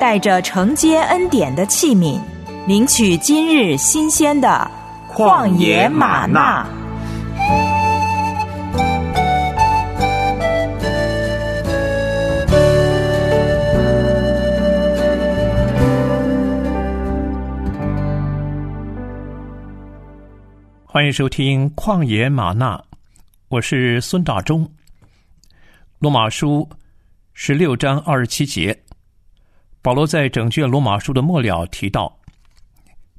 带着承接恩典的器皿，领取今日新鲜的旷野吗哪。欢迎收听《旷野吗哪》，我是孙大中。罗马书十六章二十七节，保罗在整卷罗马书的末了提到：“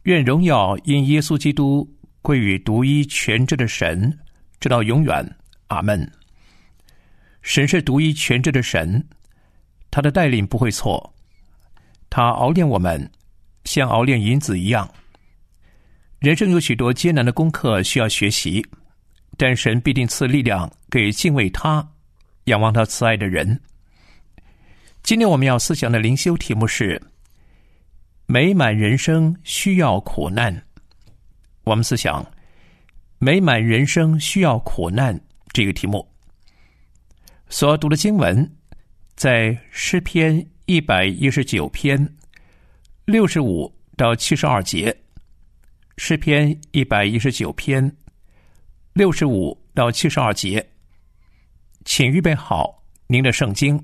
愿荣耀因耶稣基督归于独一全知的神，直到永远。阿门。”神是独一全知的神，他的带领不会错，他熬炼我们，像熬炼银子一样。人生有许多艰难的功课需要学习，但神必定赐力量给敬畏他、仰望他慈爱的人。今天我们要思想的灵修题目是：美满人生需要苦难。我们思想美满人生需要苦难这个题目。所读的经文在诗篇一百一十九篇六十五到七十二节。诗篇一百一十九篇六十五到七十二节，请预备好您的圣经。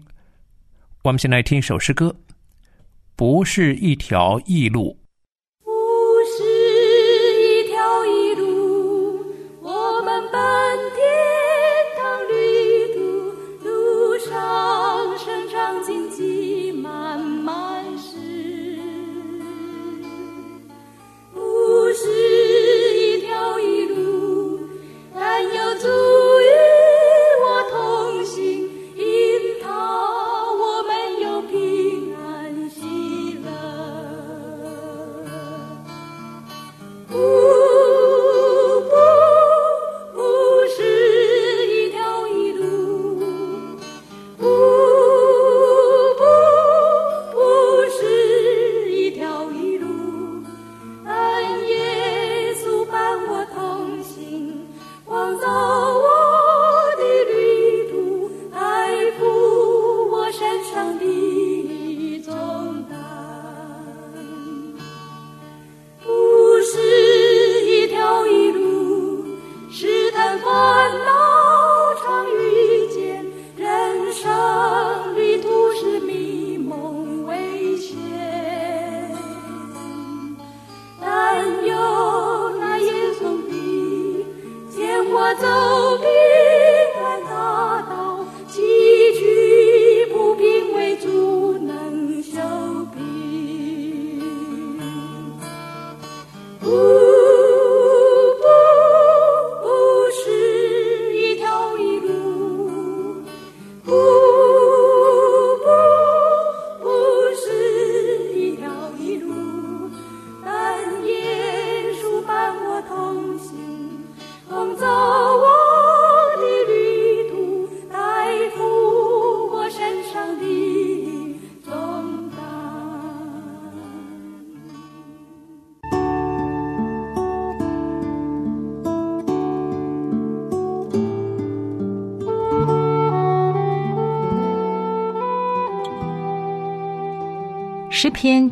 我们先来听一首诗歌，不是一条异路。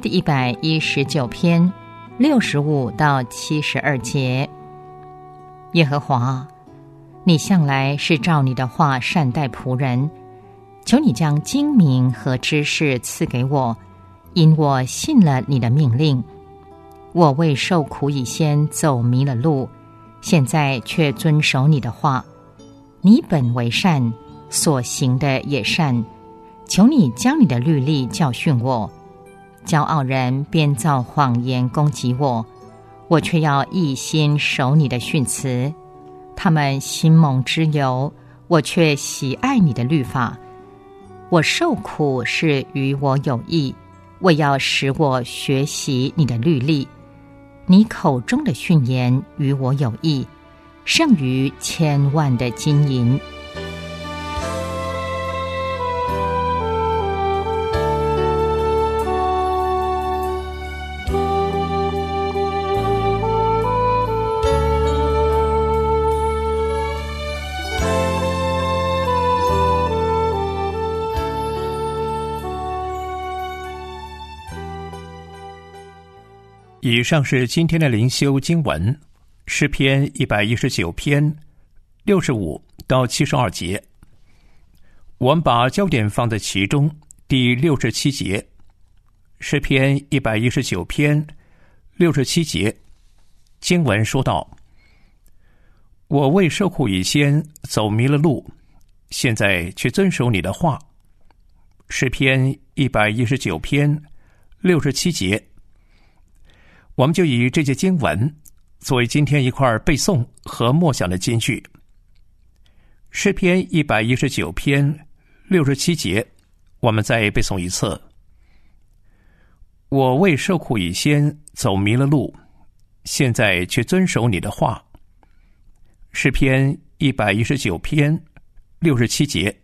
第一百一十九篇六十五到七十二节。耶和华，你向来是照你的话善待仆人，求你将精明和知识赐给我，因我信了你的命令。我为受苦以先走迷了路，现在却遵守你的话。你本为善，所行的也善，求你将你的律例教训我。骄傲人编造谎言攻击我，我却要一心守你的训词。他们心蒙脂油，我却喜爱你的律法。我受苦是与我有益，为要使我学习你的律例。你口中的训言与我有益，胜于千万的金银。以上是今天的灵修经文，诗篇一百一十九篇六十五到七十二节。我们把焦点放在其中第六十七节，诗篇一百一十九篇六十七节经文说道：“我为受苦以先走迷了路，现在却遵守你的话。”诗篇一百一十九篇六十七节。我们就以这节经文作为今天一块背诵和默想的金句。诗篇一百一十九篇六十七节，我们再背诵一次。我为受苦以先走迷了路，现在却遵守你的话。诗篇一百一十九篇六十七节。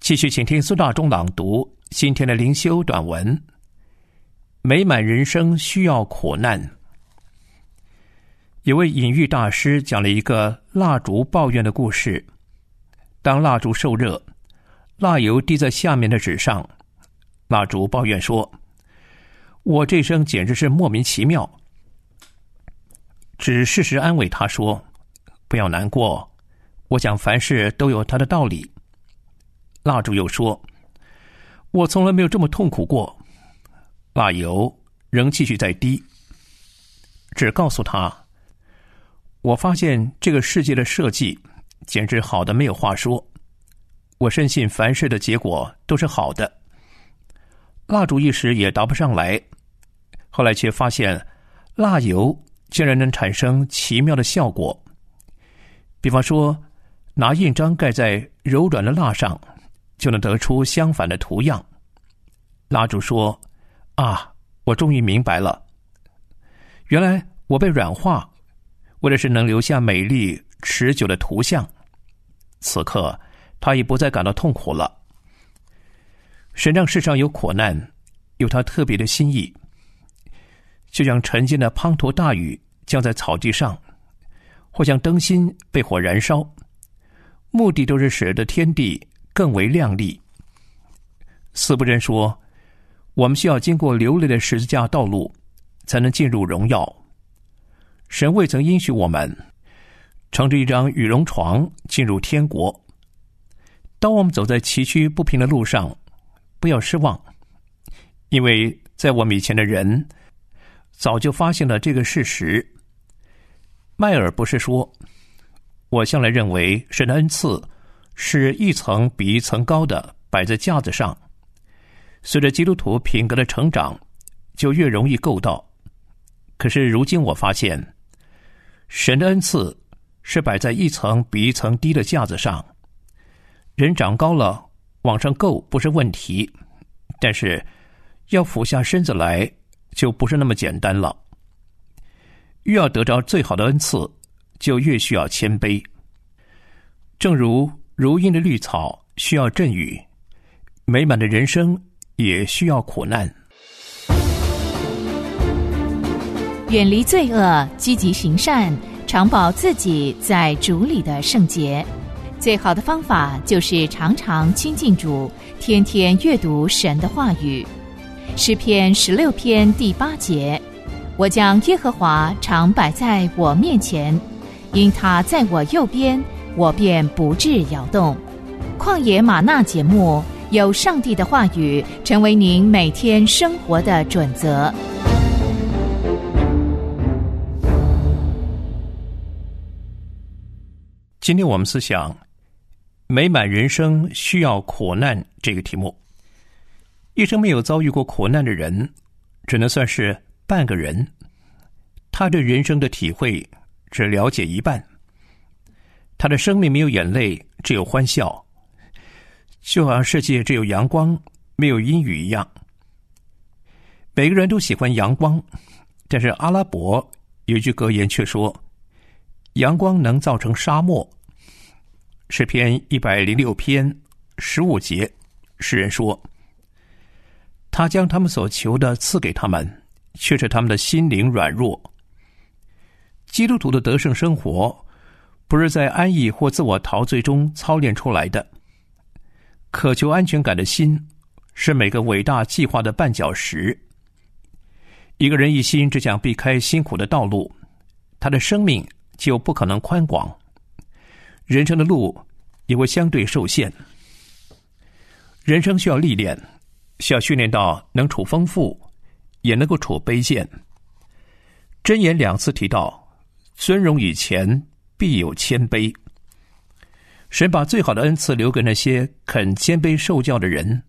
继续，请听孙大中朗读今天的灵修短文。美满人生需要苦难。有位隐喻大师讲了一个蜡烛抱怨的故事。当蜡烛受热，蜡油滴在下面的纸上，蜡烛抱怨说：“我这生简直是莫名其妙。”只适时安慰他说：“不要难过，我想凡事都有它的道理。”蜡烛又说：“我从来没有这么痛苦过。”蜡油仍继续在滴，只告诉他：“我发现这个世界的设计简直好的没有话说。我深信凡事的结果都是好的。”蜡烛一时也答不上来，后来却发现蜡油竟然能产生奇妙的效果。比方说，拿印章盖在柔软的蜡上，就能得出相反的图样。蜡烛说。啊！我终于明白了，原来我被软化，为的是能留下美丽持久的图像。此刻，他已不再感到痛苦了。神让世上有苦难，有他特别的心意，就像晨间的滂沱大雨降在草地上，或像灯芯被火燃烧，目的都是使得天地更为亮丽。四不真说。我们需要经过流泪的十字架道路，才能进入荣耀。神未曾应许我们乘着一张羽绒床进入天国。当我们走在崎岖不平的路上，不要失望，因为在我们以前的人早就发现了这个事实。迈尔博士说：“我向来认为神的恩赐是一层比一层高的摆在架子上。”随着基督徒品格的成长，就越容易够到。可是如今我发现，神的恩赐是摆在一层比一层低的架子上。人长高了，往上够不是问题，但是要俯下身子来，就不是那么简单了。越要得着最好的恩赐，就越需要谦卑。正如如茵的绿草需要阵雨，美满的人生。也需要苦难。远离罪恶，积极行善，常保自己在主里的圣洁。最好的方法就是常常亲近主，天天阅读神的话语。诗篇十六篇第八节：我将耶和华常摆在我面前，因他在我右边，我便不致摇动。旷野吗哪节目。有上帝的话语成为您每天生活的准则。今天我们思想“美满人生需要苦难”这个题目。一生没有遭遇过苦难的人，只能算是半个人。他对人生的体会只了解一半。他的生命没有眼泪，只有欢笑。就好像世界只有阳光，没有阴雨一样，每个人都喜欢阳光，但是阿拉伯有一句格言却说，阳光能造成沙漠。诗篇一百零六篇十五节，诗人说：“他将他们所求的赐给他们，却是他们的心灵软弱。”基督徒的得胜生活，不是在安逸或自我陶醉中操练出来的。渴求安全感的心，是每个伟大计划的绊脚石。一个人一心只想避开辛苦的道路，他的生命就不可能宽广，人生的路也会相对受限。人生需要历练，需要训练到能处丰富，也能够处卑贱。箴言两次提到。尊荣以前，必有谦卑。神把最好的恩赐留给那些肯谦卑受教的人，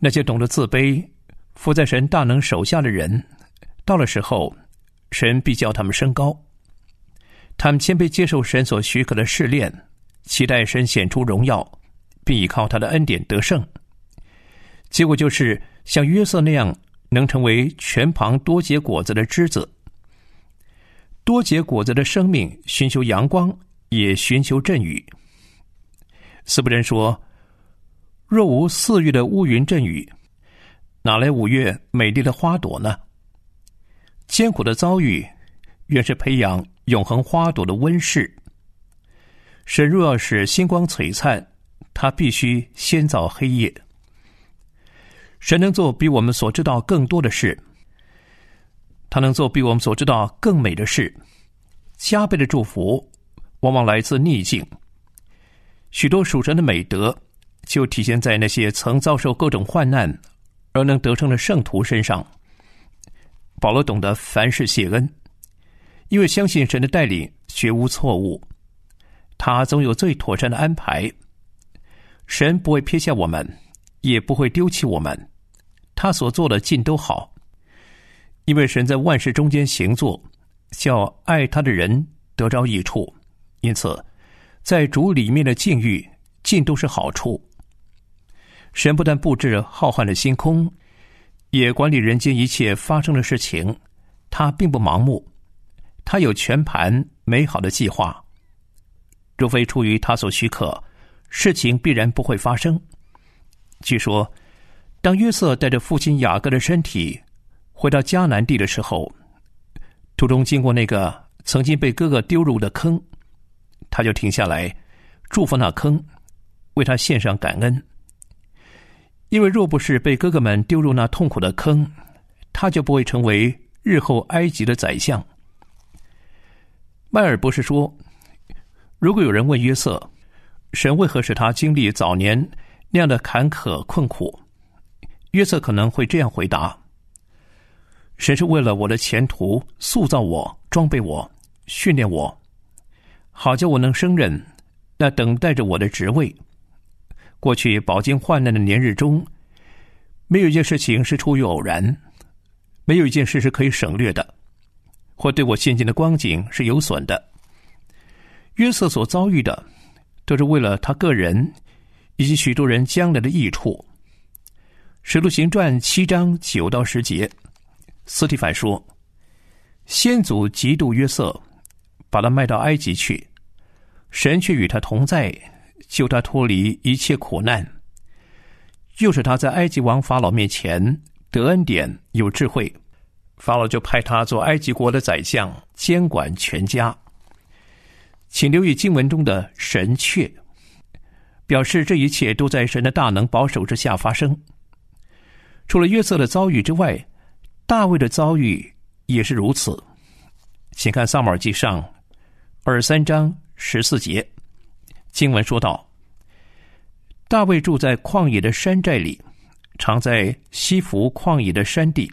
那些懂得自卑、伏在神大能手下的人。到了时候，神必叫他们升高。他们谦卑接受神所许可的试炼，期待神显出荣耀，并依靠他的恩典得胜。结果就是像约瑟那样，能成为全旁多结果子的枝子。多结果子的生命，寻求阳光，也寻求阵雨。斯布真说：“若无四月的乌云阵雨，哪来五月美丽的花朵呢？”艰苦的遭遇，原是培养永恒花朵的温室。神若要使星光璀璨，他必须先造黑夜。神能做比我们所知道更多的事。他能做比我们所知道更美的事，加倍的祝福往往来自逆境。许多属神的美德就体现在那些曾遭受各种患难而能得胜的圣徒身上。保罗懂得凡事谢恩，因为相信神的带领绝无错误，他总有最妥善的安排。神不会撇下我们，也不会丢弃我们，他所做的尽都好。因为神在万事中间行作，叫爱他的人得着益处，因此在主里面的境遇尽都是好处。神不但布置浩瀚的星空，也管理人间一切发生的事情。他并不盲目，他有全盘美好的计划。若非出于他所许可，事情必然不会发生。据说，当约瑟带着父亲雅各的身体。回到迦南地的时候，途中经过那个曾经被哥哥丢入的坑，他就停下来祝福那坑，为他献上感恩。因为若不是被哥哥们丢入那痛苦的坑，他就不会成为日后埃及的宰相。迈尔博士说：“如果有人问约瑟，神为何使他经历早年那样的坎坷困苦，约瑟可能会这样回答。”神是为了我的前途塑造我、装备我、训练我，好叫我能胜任那等待着我的职位。过去饱经患难的年日中，没有一件事情是出于偶然，没有一件事是可以省略的，或对我现今的光景是有损的。约瑟所遭遇的，都是为了他个人以及许多人将来的益处。使徒行传七章九到十节。斯蒂凡说：“先祖嫉妒约瑟，把他卖到埃及去，神却与他同在，救他脱离一切苦难，又是他在埃及王法老面前得恩典，有智慧。法老就派他做埃及国的宰相，监管全家。请留意经文中的‘神却’，表示这一切都在神的大能保守之下发生。除了约瑟的遭遇之外。”大卫的遭遇也是如此，请看《撒母耳记上》二三章十四节，经文说道：“大卫住在旷野的山寨里，常在西弗旷野的山地。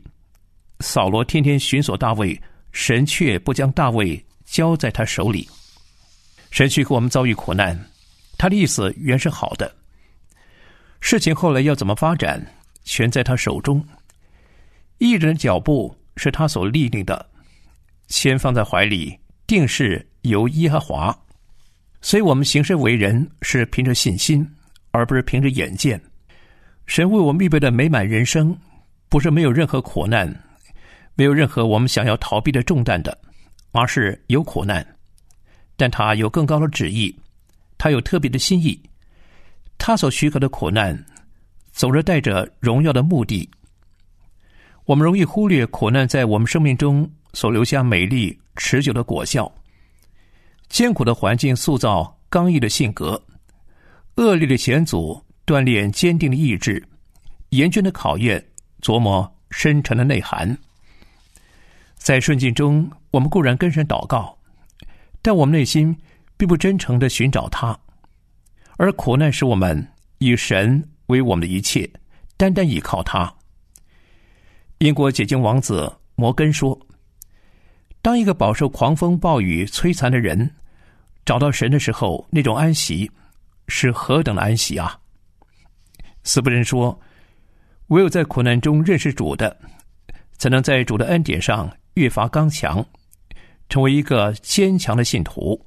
扫罗天天寻索大卫，神却不将大卫交在他手里。神许给我们遭遇苦难，他的意思原是好的。事情后来要怎么发展，全在他手中。”义人的脚步是他所立定的，先放在怀里，定是由耶和华。所以，我们行事为人是凭着信心，而不是凭着眼见。神为我们预备的美满人生，不是没有任何苦难，没有任何我们想要逃避的重担的，而是有苦难，但他有更高的旨意，他有特别的心意，他所许可的苦难，总是带着荣耀的目的。我们容易忽略苦难在我们生命中所留下美丽持久的果效。艰苦的环境塑造刚毅的性格，恶劣的险阻锻炼坚定的意志，严峻的考验琢磨深沉的内涵。在顺境中，我们固然跟神祷告，但我们内心并不真诚地寻找他；而苦难使我们以神为我们的一切，单单依靠他。英国解经王子摩根说：“当一个饱受狂风暴雨摧残的人找到神的时候，那种安息是何等的安息啊！”斯布人说：“唯有在苦难中认识主的，才能在主的恩典上越发刚强，成为一个坚强的信徒。”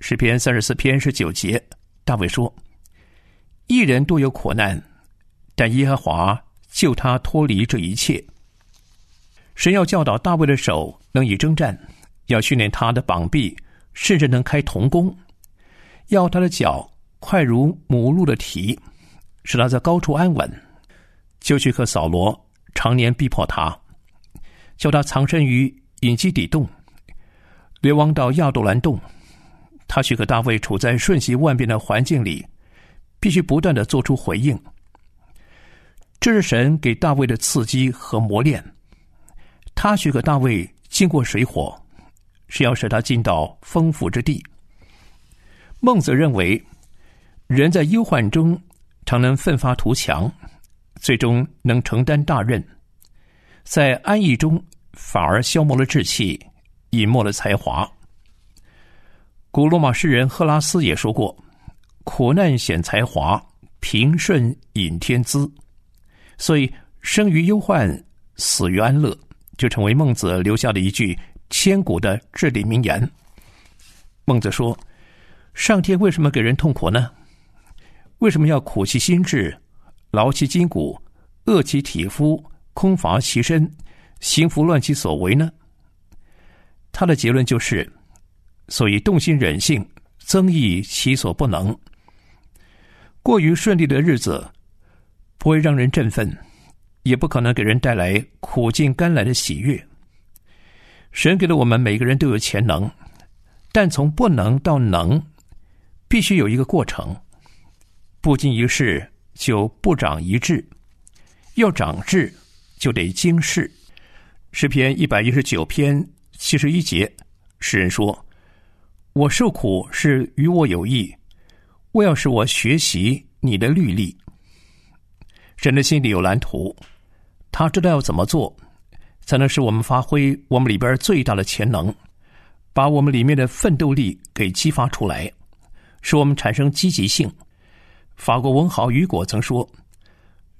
诗篇三十四篇十九节，大卫说：“一人多有苦难，但耶和华。”救他脱离这一切。神要教导大卫的手能以征战，要训练他的膀臂，甚至能开铜弓；要他的脚快如母鹿的蹄，使他在高处安稳。就许可扫罗常年逼迫他，叫他藏身于隐基底洞，流亡到亚杜兰洞。他许可大卫处在瞬息万变的环境里，必须不断地做出回应。这是神给大卫的刺激和磨练，他许可大卫经过水火，是要使他进到丰富之地。孟子认为，人在忧患中常能奋发图强，最终能承担大任；在安逸中反而消磨了志气，隐没了才华。古罗马诗人赫拉斯也说过：“苦难显才华，平顺隐天资。”所以，生于忧患，死于安乐，就成为孟子留下的一句千古的至理名言。孟子说：“上天为什么给人痛苦呢？为什么要苦其心志，劳其筋骨，饿其体肤，空乏其身，行拂乱其所为呢？”他的结论就是：所以动心忍性，增益其所不能。过于顺利的日子。不会让人振奋，也不可能给人带来苦尽甘来的喜悦。神给了我们每个人都有潜能，但从不能到能，必须有一个过程。不经一事就不长一智，要长智就得经事。诗篇一百一十九篇七十一节，诗人说：“我受苦是与我有益，为要使我学习你的律例。”神的心里有蓝图，他知道要怎么做，才能使我们发挥我们里边最大的潜能，把我们里面的奋斗力给激发出来，使我们产生积极性。法国文豪雨果曾说：“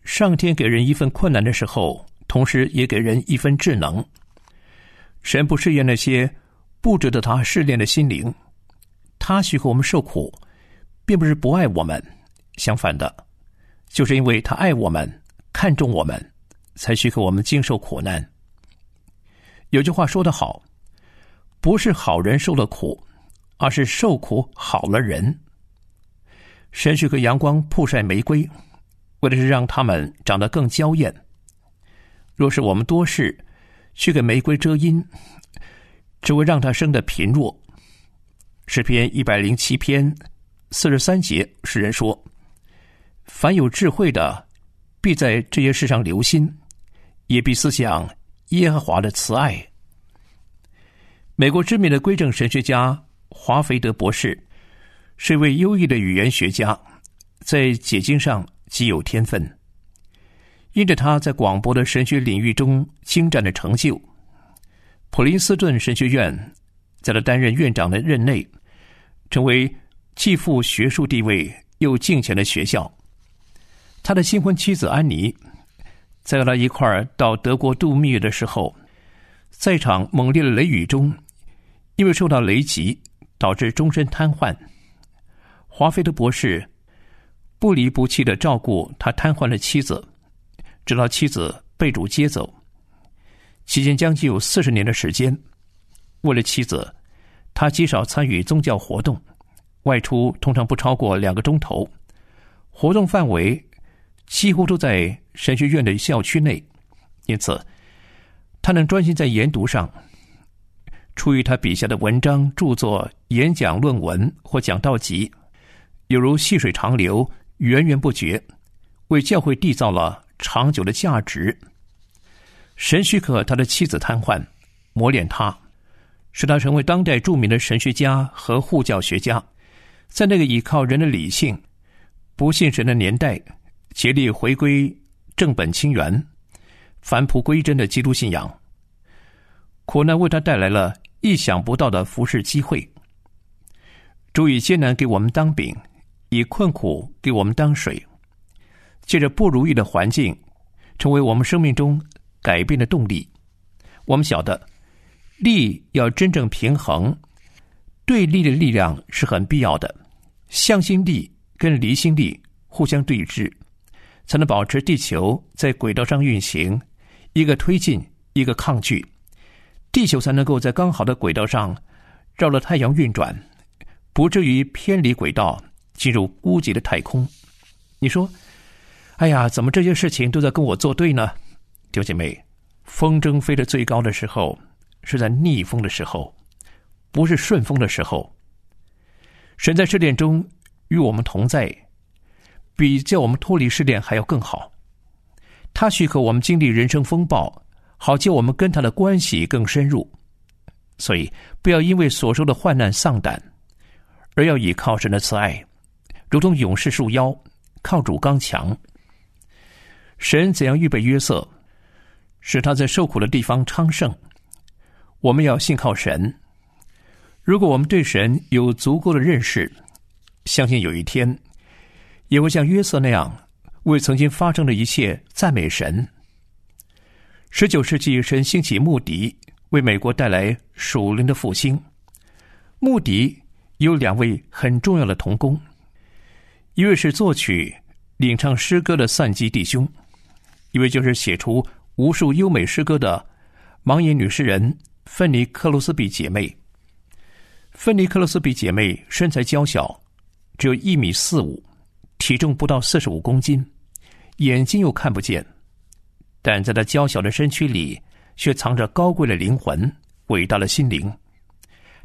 上天给人一份困难的时候，同时也给人一份智能。神不试验那些不值得他试炼的心灵，他许可我们受苦，并不是不爱我们，相反的。”就是因为他爱我们、看重我们，才许可我们经受苦难。有句话说得好，不是好人受了苦，而是受苦好了人。神许可阳光曝晒玫瑰，为的是让它们长得更娇艳。若是我们多事去给玫瑰遮阴，只会让它生得贫弱。诗篇一百零七篇四十三节，诗人说。凡有智慧的，必在这些事上留心，也必思想耶和华的慈爱。美国知名的归正神学家华菲德博士是一位优异的语言学家，在解经上极有天分。因着他在广博的神学领域中精湛的成就，普林斯顿神学院在他担任院长的任内，成为既富学术地位又敬虔的学校。他的新婚妻子安妮，在和他一块儿到德国度蜜月的时候，在一场猛烈的雷雨中，因为受到雷击，导致终身瘫痪。华菲德博士不离不弃的照顾他瘫痪的妻子，直到妻子被主接走。期间将近有四十年的时间，为了妻子，他极少参与宗教活动，外出通常不超过两个钟头，活动范围几乎都在神学院的校区内，因此他能专心在研读上。出于他笔下的文章、著作、演讲、论文或讲道集，犹如细水长流，源源不绝，为教会缔造了长久的价值。神许可他的妻子瘫痪，磨练他，使他成为当代著名的神学家和护教学家。在那个依靠人的理性、不信神的年代，竭力回归正本清源、返璞归真的基督信仰。苦难为他带来了意想不到的服侍机会。主以艰难给我们当饼，以困苦给我们当水，借着不如意的环境，成为我们生命中。改变的动力，我们晓得，力要真正平衡，对立的力量是很必要的。向心力跟离心力互相对峙，才能保持地球在轨道上运行。一个推进，一个抗拒，地球才能够在刚好的轨道上绕着太阳运转，不至于偏离轨道，进入孤寂的太空。你说，哎呀，怎么这些事情都在跟我作对呢？弟兄姐妹，风筝飞得最高的时候，是在逆风的时候，不是顺风的时候。神在试炼中与我们同在，比叫我们脱离试炼还要更好。他许可我们经历人生风暴，好叫我们跟他的关系更深入。所以，不要因为所受的患难丧胆，而要倚靠神的慈爱，如同勇士束腰，靠主刚强。神怎样预备约瑟？使他在受苦的地方昌盛。我们要信靠神。如果我们对神有足够的认识，相信有一天也会像约瑟那样，为曾经发生的一切赞美神。十九世纪，神兴起穆迪，为美国带来属灵的复兴。穆迪有两位很重要的同工，一位是作曲、领唱诗歌的散基弟兄，一位就是写出。无数优美诗歌的盲眼女诗人芬尼克罗斯比姐妹。芬尼克罗斯比姐妹身材娇小，只有一米四五，体重不到四十五公斤，眼睛又看不见，但在他娇小的身躯里，却藏着高贵的灵魂、伟大的心灵。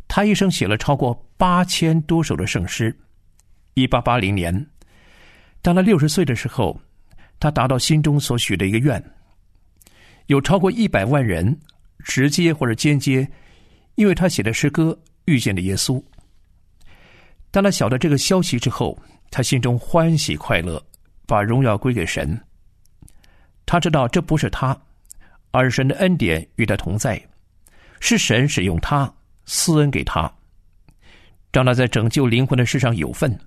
他一生写了超过八千多首的圣诗。一八八零年，当他六十岁的时候，他达到心中所许的一个愿。有超过一百万人，直接或者间接，因为他写的诗歌遇见了耶稣。当他晓得这个消息之后，他心中欢喜快乐，把荣耀归给神。他知道这不是他，而神的恩典与他同在，是神使用他施恩给他，让他在拯救灵魂的事上有份。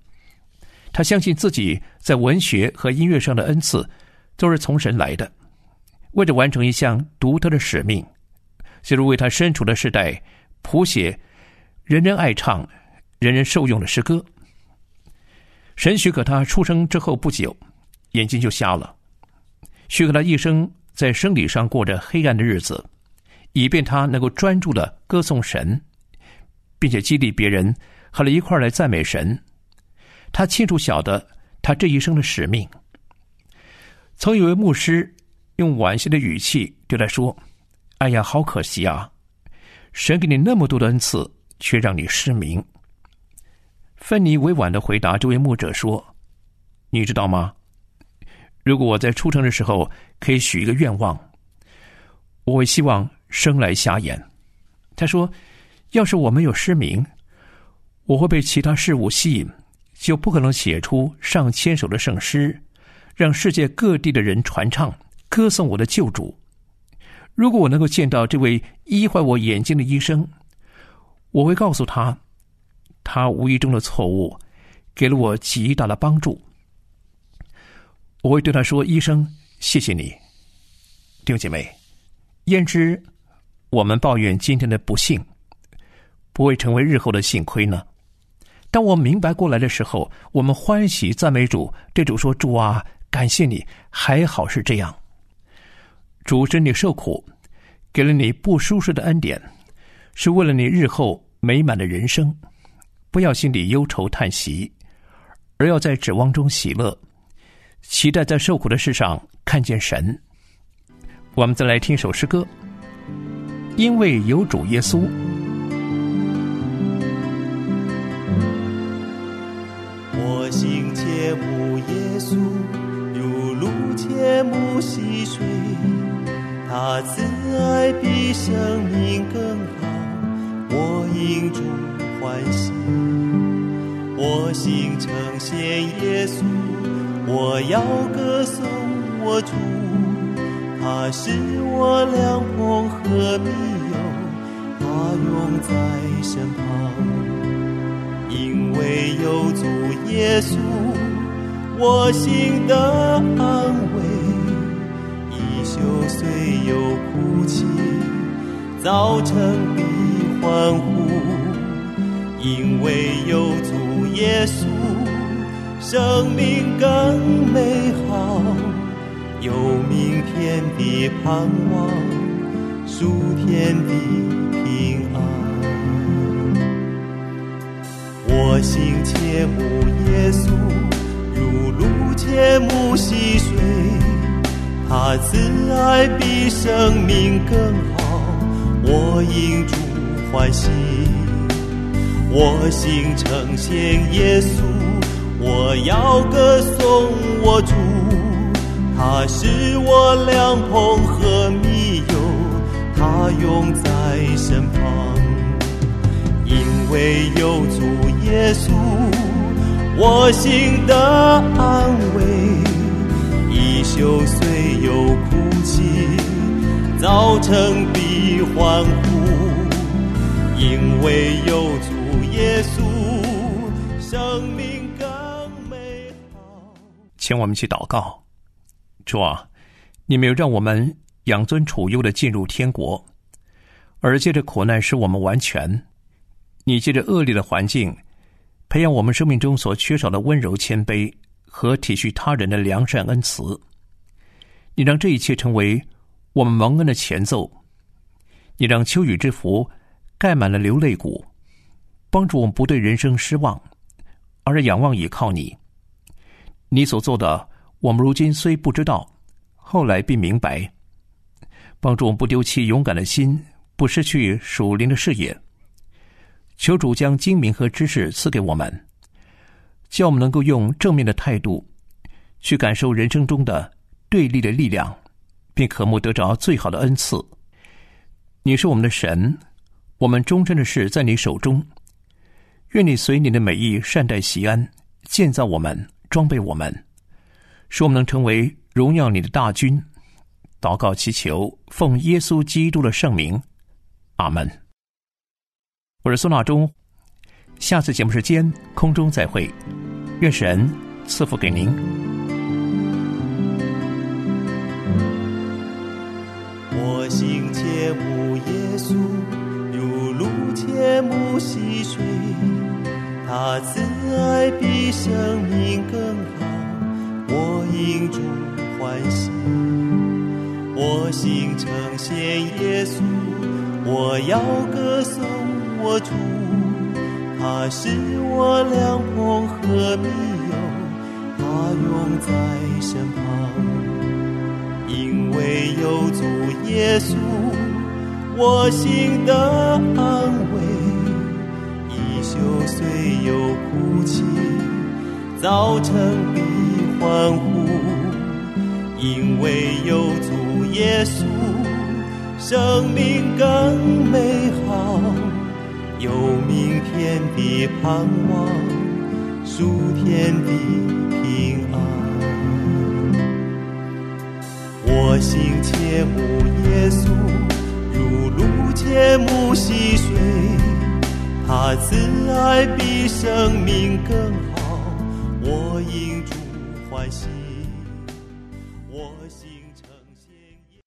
他相信自己在文学和音乐上的恩赐都是从神来的。为了完成一项独特的使命，就是为他身处的时代谱写人人爱唱、人人受用的诗歌。神许可他出生之后不久，眼睛就瞎了，许可他一生在生理上过着黑暗的日子，以便他能够专注的歌颂神，并且激励别人和他一块来赞美神。他清楚晓得他这一生的使命。曾有位牧师。用惋惜的语气对他说：“哎呀，好可惜啊！神给你那么多的恩赐，却让你失明。”芬尼委婉的回答这位牧者说：“你知道吗？如果我在出生的时候可以许一个愿望，我会希望生来瞎眼。”他说：“要是我没有失明，我会被其他事物吸引，就不可能写出上千首的圣诗，让世界各地的人传唱。”歌颂我的救主。如果我能够见到这位医坏我眼睛的医生，我会告诉他，他无意中的错误给了我极大的帮助。我会对他说：“医生，谢谢你。”弟兄姐妹，焉知我们抱怨今天的不幸，不会成为日后的幸亏呢？当我明白过来的时候，我们欢喜赞美主，对主说：“主啊，感谢你，还好是这样。”主使你受苦，给了你不舒适的恩典，是为了你日后美满的人生。不要心里忧愁叹息，而要在指望中喜乐，期待在受苦的事上看见神。我们再来听一首诗歌，因为有主耶稣。我心切慕耶稣，如露切慕溪水，他慈爱比生命更好，我因主欢喜。我心称谢耶稣，我要歌颂我主，他是我良朋和密友，他永在身旁。因为有主耶稣，我心的安慰。一宿虽有哭泣，早晨必欢呼。因为有主耶稣，生命更美好，有明天的盼望，属天的平安。我心切慕耶稣，如露切慕溪水，他慈爱比生命更好，我因主欢喜。我心呈现耶稣，我要歌颂我主，他是我良朋和密友，他永在身旁。因为有主耶稣，我心的安慰。一宿虽有哭泣，早晨必欢呼。因为有主耶稣，生命更美好。请我们去祷告，主啊，你没有让我们养尊处优的进入天国，而借着苦难使我们完全。你借着恶劣的环境，培养我们生命中所缺少的温柔、谦卑和体恤他人的良善恩慈。你让这一切成为我们蒙恩的前奏。你让秋雨之福盖满了流泪谷，帮助我们不对人生失望，而是仰望倚靠你。你所做的，我们如今虽不知道，后来必明白。帮助我们不丢弃勇敢的心，不失去属灵的视野。求主将精明和知识赐给我们，叫我们能够用正面的态度去感受人生中的对立的力量，并渴慕得着最好的恩赐。你是我们的神，我们终身的事在你手中。愿你随你的美意善待西安，建造我们，装备我们，使我们能成为荣耀你的大军。祷告祈求，奉耶稣基督的圣名，阿门。我是孙大中，下次节目时间空中再会，愿神赐福给您。我心切慕耶稣，如露切慕溪水，他慈爱比生命更好，我因主欢喜。我心称谢耶稣，我要歌颂。我主，他是我良朋和密友，他永在身旁。因为有主耶稣，我心的安慰。一宿虽有哭泣，早晨必欢呼。因为有主耶稣，生命更美好。有明天的盼望，属天的平安。我心切慕耶稣，如露切慕溪水，他慈爱比生命更好，我应主欢喜。